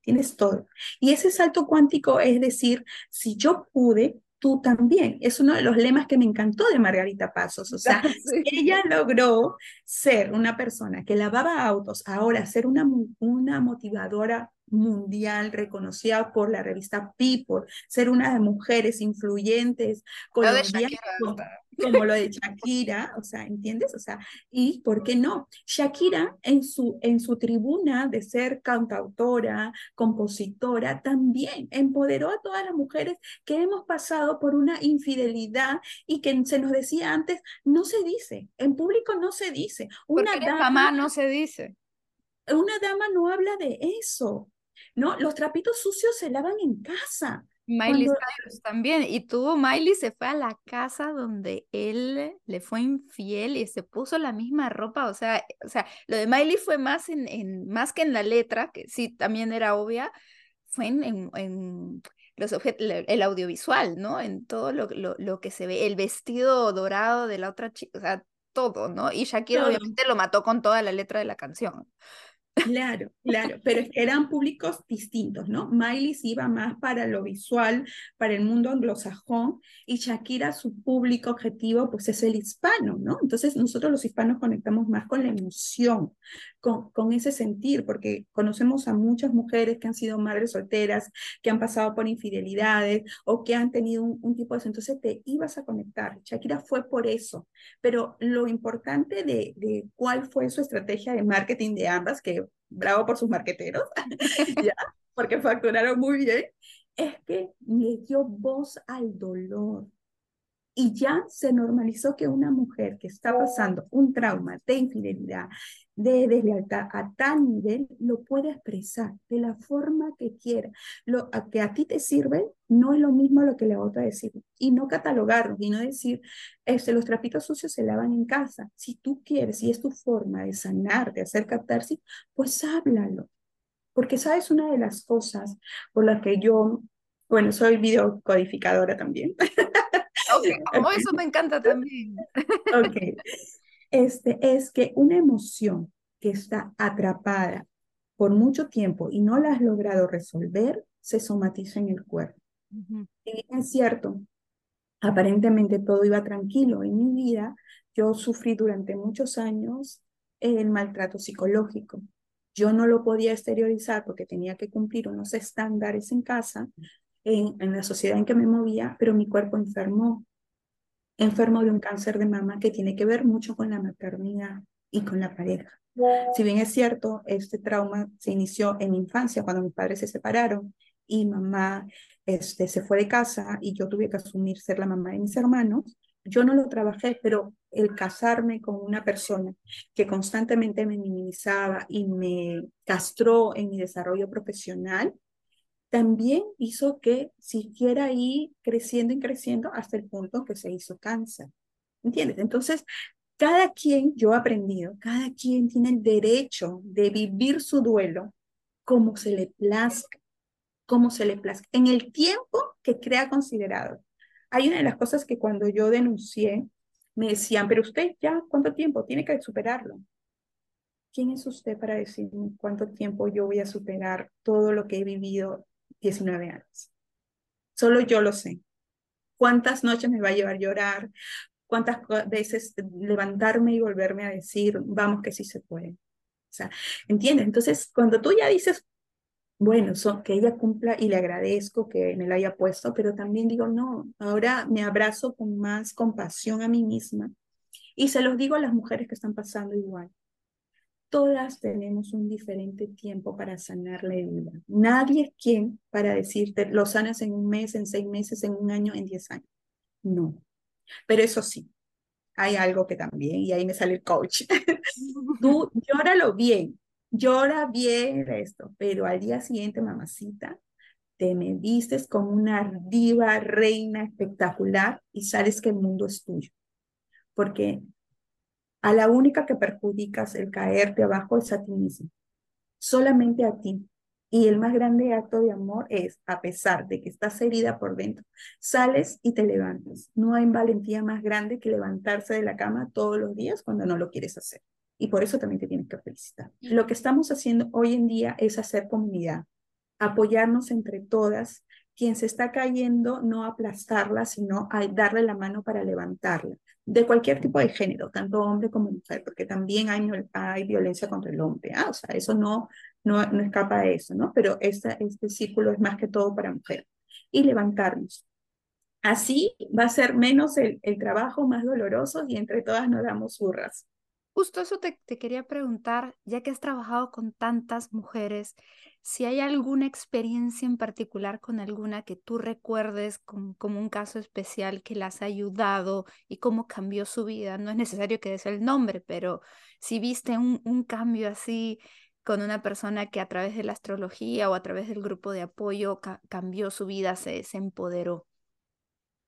Tienes todo. Y ese salto cuántico es decir, si yo pude, tú también. Es uno de los lemas que me encantó de Margarita Pasos. O sea, <laughs> ella logró ser una persona que lavaba autos, ahora ser una, una motivadora mundial reconocida por la revista People, ser una de mujeres influyentes colombianas como lo de Shakira, o sea, ¿entiendes? O sea, ¿y por qué no? Shakira en su, en su tribuna de ser cantautora, compositora, también empoderó a todas las mujeres que hemos pasado por una infidelidad y que se nos decía antes, no se dice, en público no se dice. Una Porque dama, mamá no se dice. Una dama no habla de eso, ¿no? Los trapitos sucios se lavan en casa. Miley Cyrus también. Y tuvo Miley se fue a la casa donde él le fue infiel y se puso la misma ropa. O sea, o sea, lo de Miley fue más en, en más que en la letra, que sí también era obvia, fue en, en, los objetos, el audiovisual, ¿no? En todo lo, lo, lo, que se ve, el vestido dorado de la otra chica, o sea, todo, ¿no? Y Shakira obviamente lo mató con toda la letra de la canción. Claro, claro, pero eran públicos distintos, ¿no? Miley iba más para lo visual, para el mundo anglosajón, y Shakira, su público objetivo, pues es el hispano, ¿no? Entonces nosotros los hispanos conectamos más con la emoción, con, con ese sentir, porque conocemos a muchas mujeres que han sido madres solteras, que han pasado por infidelidades o que han tenido un, tipo de... Entonces te ibas a conectar. Shakira fue por eso, pero lo importante de, de cuál fue su estrategia de marketing de ambas, que bravo por sus marqueteros, <laughs> porque facturaron muy bien, es que le dio voz al dolor. Y ya se normalizó que una mujer que está pasando un trauma de infidelidad, de deslealtad a tal nivel, lo puede expresar de la forma que quiera. Lo que a ti te sirve no es lo mismo lo que la otra decir. Y no catalogarlo, y no decir, este, los trapitos sucios se lavan en casa. Si tú quieres, y es tu forma de sanar, de hacer captarse, pues háblalo. Porque sabes una de las cosas por las que yo, bueno, soy videocodificadora también. <laughs> Oh, <laughs> eso me encanta también. ok. Este, es que una emoción que está atrapada por mucho tiempo y no la has logrado resolver, se somatiza en el cuerpo. Y es cierto, aparentemente todo iba tranquilo en mi vida. Yo sufrí durante muchos años el maltrato psicológico. Yo no lo podía exteriorizar porque tenía que cumplir unos estándares en casa, en, en la sociedad en que me movía, pero mi cuerpo enfermó enfermo de un cáncer de mama que tiene que ver mucho con la maternidad y con la pareja. Si bien es cierto, este trauma se inició en mi infancia cuando mis padres se separaron y mamá este, se fue de casa y yo tuve que asumir ser la mamá de mis hermanos, yo no lo trabajé, pero el casarme con una persona que constantemente me minimizaba y me castró en mi desarrollo profesional, también hizo que siguiera ahí creciendo y creciendo hasta el punto que se hizo cáncer. ¿Entiendes? Entonces, cada quien, yo he aprendido, cada quien tiene el derecho de vivir su duelo como se le plazca, como se le plazca, en el tiempo que crea considerado. Hay una de las cosas que cuando yo denuncié, me decían, pero usted ya, ¿cuánto tiempo? Tiene que superarlo. ¿Quién es usted para decirme cuánto tiempo yo voy a superar todo lo que he vivido 19 años. Solo yo lo sé. ¿Cuántas noches me va a llevar llorar? ¿Cuántas veces levantarme y volverme a decir, vamos que sí se puede? O sea, ¿entiendes? Entonces, cuando tú ya dices, bueno, que ella cumpla y le agradezco que me la haya puesto, pero también digo, no, ahora me abrazo con más compasión a mí misma y se los digo a las mujeres que están pasando igual todas tenemos un diferente tiempo para sanar la herida. Nadie es quien para decirte, lo sanas en un mes, en seis meses, en un año, en diez años. No. Pero eso sí, hay algo que también, y ahí me sale el coach. <laughs> Tú llóralo bien, llora bien esto, pero al día siguiente, mamacita, te me vistes como una diva, reina espectacular y sabes que el mundo es tuyo. Porque a la única que perjudicas el caerte abajo es a ti mismo, solamente a ti. Y el más grande acto de amor es, a pesar de que estás herida por dentro, sales y te levantas. No hay valentía más grande que levantarse de la cama todos los días cuando no lo quieres hacer. Y por eso también te tienes que felicitar. Lo que estamos haciendo hoy en día es hacer comunidad, apoyarnos entre todas. Quien se está cayendo, no aplastarla, sino darle la mano para levantarla de cualquier tipo de género, tanto hombre como mujer, porque también hay, hay violencia contra el hombre, ¿ah? o sea, eso no, no, no escapa de eso, ¿no? Pero este, este círculo es más que todo para mujeres. Y levantarnos. Así va a ser menos el, el trabajo, más doloroso y entre todas nos damos burras. Justo eso te, quería preguntar, ya que has trabajado con tantas mujeres, si hay alguna experiencia en particular con alguna que tú recuerdes como, un caso especial que las ha ayudado y cómo cambió su vida. No es necesario que des el nombre, pero si viste un, cambio así con una persona que a través de la astrología o a través del grupo de apoyo ca cambió su vida, se, se empoderó.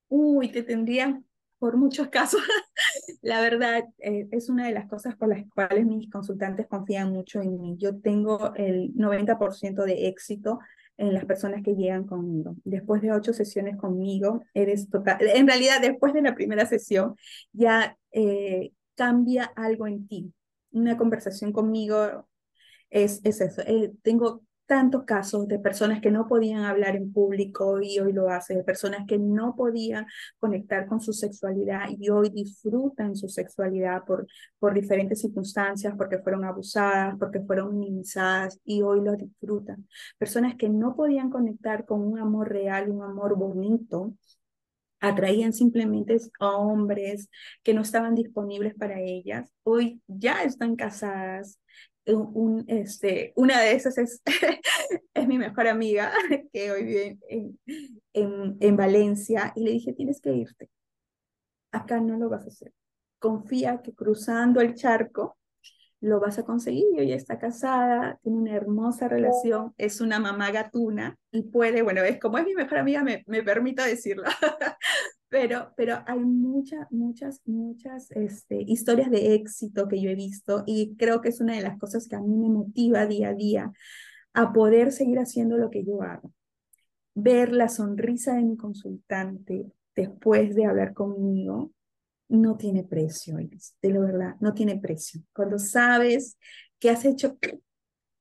Uy, te tendría por muchos casos. <laughs> La verdad, eh, es una de las cosas por las cuales mis consultantes confían mucho en mí. Yo tengo el 90% de éxito en las personas que llegan conmigo. Después de ocho sesiones conmigo, eres total. En realidad, después de la primera sesión, ya eh, cambia algo en ti. Una conversación conmigo es, es eso. Eh, tengo tantos casos de personas que no podían hablar en público y hoy lo hacen, de personas que no podían conectar con su sexualidad y hoy disfrutan su sexualidad por, por diferentes circunstancias, porque fueron abusadas, porque fueron minimizadas y hoy lo disfrutan. Personas que no podían conectar con un amor real, un amor bonito, atraían simplemente a hombres que no estaban disponibles para ellas, hoy ya están casadas, un, este, una de esas es, <laughs> es mi mejor amiga, <laughs> que hoy vive en, en, en Valencia, y le dije, tienes que irte. Acá no lo vas a hacer. Confía que cruzando el charco lo vas a conseguir. Y ella está casada, tiene una hermosa relación, es una mamá gatuna y puede, bueno, es como es mi mejor amiga, me, me permito decirlo, <laughs> pero, pero hay muchas, muchas, muchas este, historias de éxito que yo he visto y creo que es una de las cosas que a mí me motiva día a día a poder seguir haciendo lo que yo hago. Ver la sonrisa de mi consultante después de hablar conmigo no tiene precio, de la verdad, no tiene precio. Cuando sabes que has hecho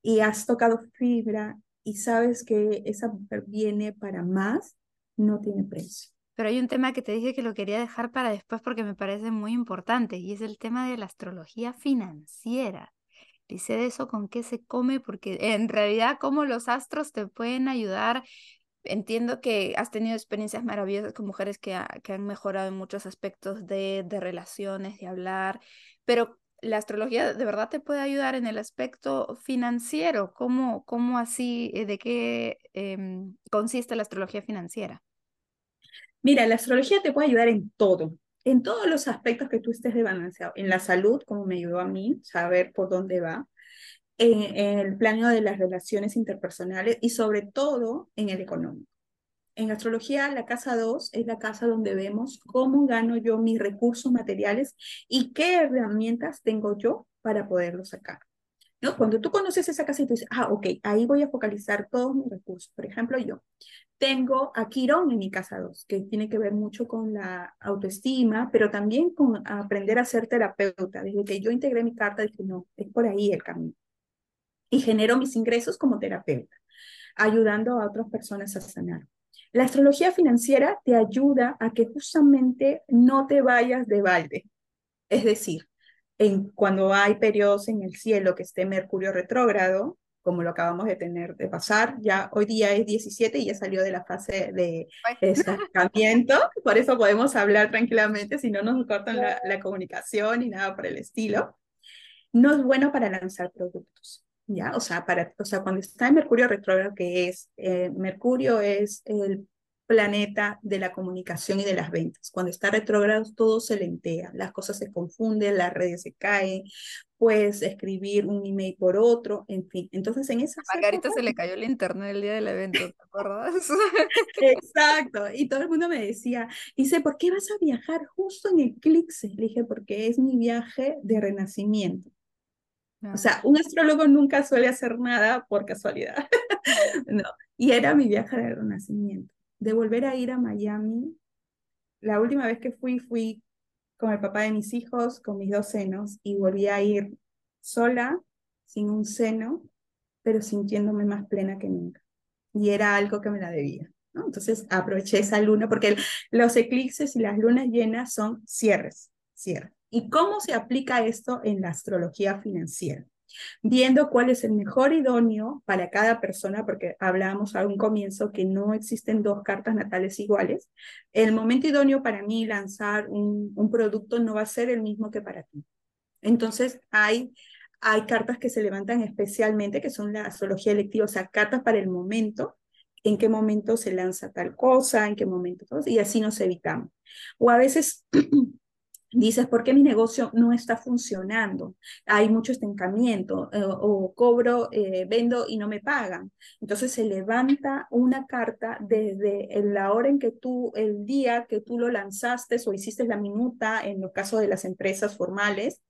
y has tocado fibra y sabes que esa mujer viene para más, no tiene precio. Pero hay un tema que te dije que lo quería dejar para después porque me parece muy importante y es el tema de la astrología financiera. Dice de eso con qué se come, porque en realidad cómo los astros te pueden ayudar. Entiendo que has tenido experiencias maravillosas con mujeres que, que han mejorado en muchos aspectos de, de relaciones, de hablar, pero la astrología de verdad te puede ayudar en el aspecto financiero. ¿Cómo, cómo así, eh, de qué eh, consiste la astrología financiera? Mira, la astrología te puede ayudar en todo, en todos los aspectos que tú estés desbalanceado. En la salud, como me ayudó a mí, saber por dónde va. En, en el plano de las relaciones interpersonales y sobre todo en el económico. En astrología, la casa 2 es la casa donde vemos cómo gano yo mis recursos materiales y qué herramientas tengo yo para poderlos sacar. ¿No? Cuando tú conoces esa casa y tú dices, ah, ok, ahí voy a focalizar todos mis recursos. Por ejemplo, yo tengo a Quirón en mi casa 2, que tiene que ver mucho con la autoestima, pero también con aprender a ser terapeuta. Desde que yo integré mi carta, dije, no, es por ahí el camino. Y genero mis ingresos como terapeuta, ayudando a otras personas a sanar. La astrología financiera te ayuda a que justamente no te vayas de balde. Es decir, en, cuando hay periodos en el cielo que esté Mercurio retrógrado, como lo acabamos de tener de pasar. Ya hoy día es 17 y ya salió de la fase de <laughs> estancamiento, por eso podemos hablar tranquilamente, si no nos cortan la, la, comunicación y nada por el estilo. No es bueno para lanzar productos. ¿Ya? O sea, para, o sea, cuando está en Mercurio retrógrado, que es, eh, Mercurio es el planeta de la comunicación y de las ventas. Cuando está retrógrado, todo se lentea, las cosas se confunden, las redes se caen, puedes escribir un email por otro, en fin. Entonces, en esa. A Margarita se le cayó el internet el día del evento, ¿te acuerdas? <laughs> Exacto. Y todo el mundo me decía, dice, ¿por qué vas a viajar justo en eclipse? Le dije, porque es mi viaje de renacimiento. O sea, un astrólogo nunca suele hacer nada por casualidad. <laughs> no. Y era mi viaje de renacimiento de volver a ir a Miami. La última vez que fui, fui con el papá de mis hijos, con mis dos senos, y volví a ir sola, sin un seno, pero sintiéndome más plena que nunca. Y era algo que me la debía. Entonces aproveché esa luna, porque los eclipses y las lunas llenas son cierres, cierres. ¿Y cómo se aplica esto en la astrología financiera? Viendo cuál es el mejor idóneo para cada persona, porque hablábamos a un comienzo que no existen dos cartas natales iguales. El momento idóneo para mí lanzar un, un producto no va a ser el mismo que para ti. Entonces, hay, hay cartas que se levantan especialmente, que son la astrología electiva, o sea, cartas para el momento, en qué momento se lanza tal cosa, en qué momento, y así nos evitamos. O a veces <clears throat> dices, ¿por qué mi negocio no está funcionando? Hay mucho estancamiento eh, o cobro, eh, vendo y no me pagan. Entonces se levanta una carta desde la hora en que tú, el día que tú lo lanzaste o hiciste la minuta, en el caso de las empresas formales,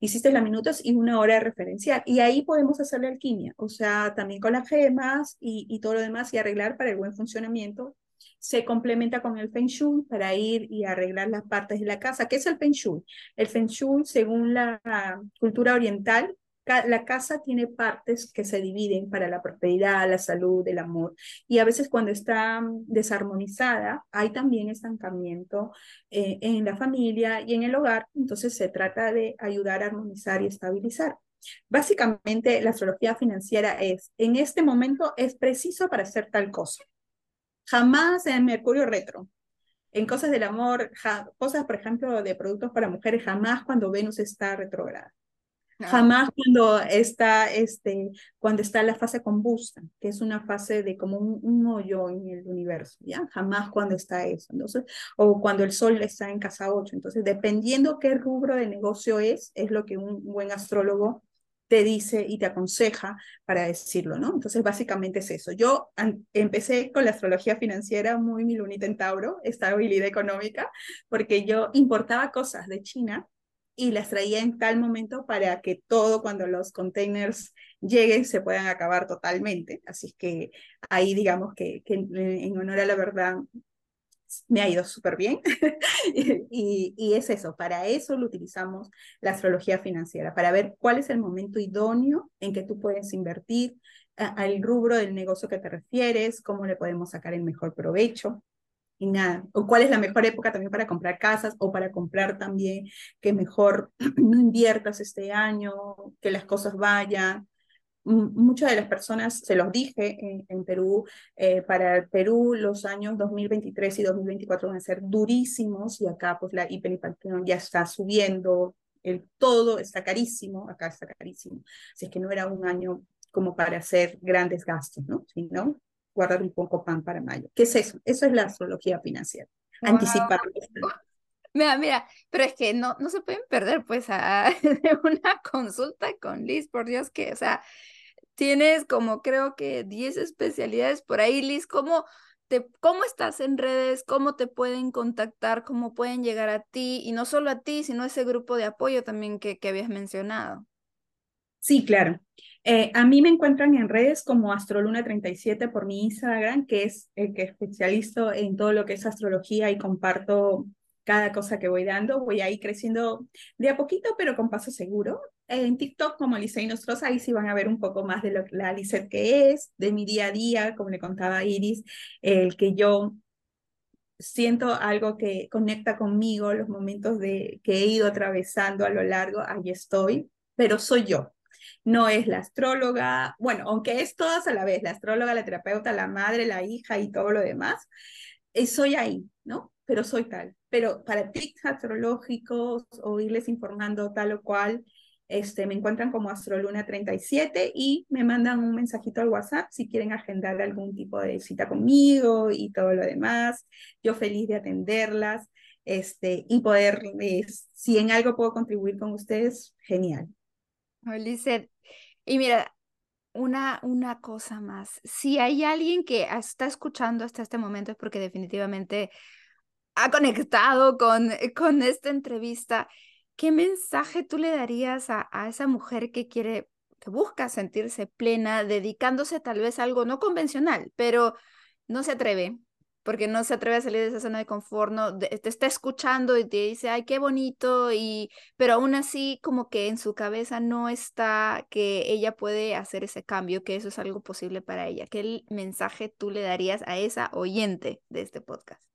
hiciste las minutas y una hora de referencial. Y ahí podemos hacer la alquimia, o sea, también con las gemas y, y todo lo demás y arreglar para el buen funcionamiento se complementa con el Feng Shui para ir y arreglar las partes de la casa. ¿Qué es el Feng Shui? El Feng Shui, según la cultura oriental, la casa tiene partes que se dividen para la prosperidad, la salud, el amor. Y a veces cuando está desarmonizada, hay también estancamiento eh, en la familia y en el hogar. Entonces se trata de ayudar a armonizar y estabilizar. Básicamente, la astrología financiera es, en este momento es preciso para hacer tal cosa. Jamás en Mercurio retro. En cosas del amor, cosas, por ejemplo, de productos para mujeres, jamás cuando Venus está retrograda. Jamás cuando está, este, cuando está la fase combusta, que es una fase de como un, hoyo en el universo, ¿ya? Jamás cuando está eso. Entonces, o cuando el sol está en casa 8. Entonces, dependiendo qué rubro de negocio es, es lo que un buen astrólogo te dice y te aconseja para decirlo, ¿no? Entonces, básicamente es eso. Yo empecé con la astrología financiera muy mi lunita en Tauro, estabilidad económica, porque yo importaba cosas de China y las traía en tal momento para que todo cuando los containers lleguen se puedan acabar totalmente. Así que ahí digamos que, que en honor a la verdad me ha ido súper bien. <laughs> y, y, es eso, para eso lo utilizamos la astrología financiera, para ver cuál es el momento idóneo en que tú puedes invertir, al rubro del negocio que te refieres, cómo le podemos sacar el mejor provecho. Y nada, o cuál es la mejor época también para comprar casas o para comprar también que mejor <clears throat> no inviertas este año, que las cosas vayan, muchas de las personas, se los dije en, Perú, eh, para el Perú los años 2023 y 2024 van a ser durísimos y acá pues la hiperinflación ya está subiendo, el todo está carísimo, acá está carísimo. Así es que no era un año como para hacer grandes gastos, ¿no? Sino guardar un poco pan para mayo. ¿Qué es eso? Eso es la astrología financiera. Anticipar. Mira, mira, pero es que no, no se pueden perder pues a, <laughs> una consulta con Liz, por Dios que, o sea, Tienes como creo que 10 especialidades por ahí, Liz. ¿Cómo, te, ¿Cómo estás en redes? ¿Cómo te pueden contactar? ¿Cómo pueden llegar a ti? Y no solo a ti, sino a ese grupo de apoyo también que, que habías mencionado. Sí, claro. Eh, a mí me encuentran en redes como Astroluna37 por mi Instagram, que es el que especializo en todo lo que es astrología y comparto cada cosa que voy dando. Voy a ir creciendo de a poquito, pero con paso seguro en TikTok como Licey Nostrosa, ahí sí van a ver un poco más de lo, la Lisette que es, de mi día a día, como le contaba Iris, el que yo siento algo que conecta conmigo, los momentos de, que he ido atravesando a lo largo, ahí estoy, pero soy yo. No es la astróloga, bueno, aunque es todas a la vez, la astróloga, la terapeuta, la madre, la hija y todo lo demás, eh, soy ahí, ¿no? Pero soy tal. Pero para tics astrológicos o irles informando tal o cual, este, me encuentran como Astroluna37 y me mandan un mensajito al WhatsApp si quieren agendar algún tipo de cita conmigo y todo lo demás. Yo feliz de atenderlas este, y poder, eh, si en algo puedo contribuir con ustedes, genial. Lizeth, y mira, una, una cosa más. Si hay alguien que está escuchando hasta este momento es porque definitivamente ha conectado con, con esta entrevista ¿qué mensaje tú le darías a, esa mujer que quiere, que busca sentirse plena, dedicándose tal vez a algo no convencional, pero no se atreve? porque no se atreve a salir de esa zona de confort, no, te está escuchando y te dice, ay, qué bonito, y, pero aún así como que en su cabeza no está que ella puede hacer ese cambio, que eso es algo posible para ella. ¿Qué mensaje tú le darías a esa oyente de este podcast?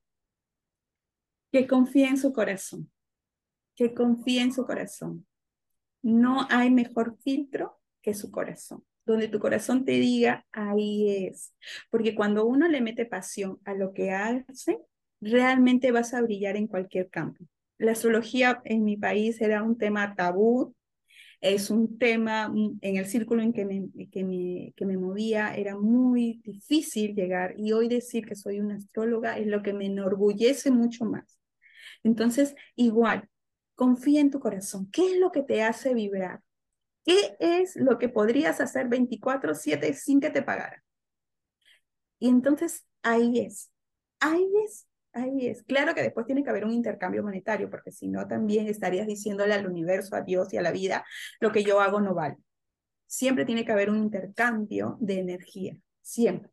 Que confíe en su corazón, que confíe en su corazón. No hay mejor filtro que su corazón. Donde tu corazón te diga, ahí es. Porque cuando uno le mete pasión a lo que hace, realmente vas a brillar en cualquier campo. La astrología en mi país era un tema tabú, es un tema mm, en el círculo en que me, que me, que me movía, era muy difícil llegar y hoy decir que soy una astróloga es lo que me enorgullece mucho más. Entonces, igual, confía en tu corazón. ¿Qué es lo que te hace vibrar? ¿Qué es lo que podrías hacer 24/7 sin que te pagaran? Y entonces ahí es, ahí es, ahí es. Claro que después tiene que haber un intercambio monetario, porque si no también estarías diciéndole al universo, a Dios y a la vida, lo que yo hago no vale. Siempre tiene que haber un intercambio de energía, siempre.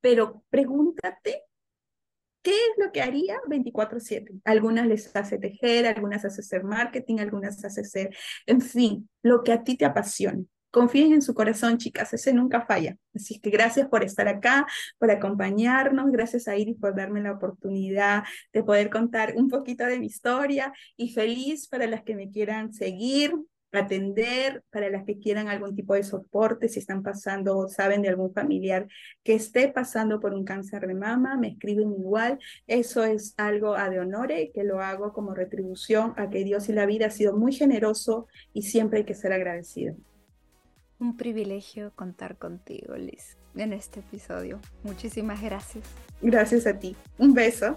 Pero pregúntate ¿Qué es lo que haría 24/7? Algunas les hace tejer, algunas hace hacer marketing, algunas hace hacer, en fin, lo que a ti te apasione. Confíen en su corazón, chicas, ese nunca falla. Así que gracias por estar acá, por acompañarnos, gracias a Iris por darme la oportunidad de poder contar un poquito de mi historia y feliz para las que me quieran seguir, atender para las que quieran algún tipo de soporte, si están pasando o saben de algún familiar que esté pasando por un cáncer de mama, me escriben igual. Eso es algo a de honore que lo hago como retribución a que Dios y la vida ha sido muy generoso y siempre hay que ser agradecido. Un privilegio contar contigo, Liz, en este episodio. Muchísimas gracias. Gracias a ti. Un beso.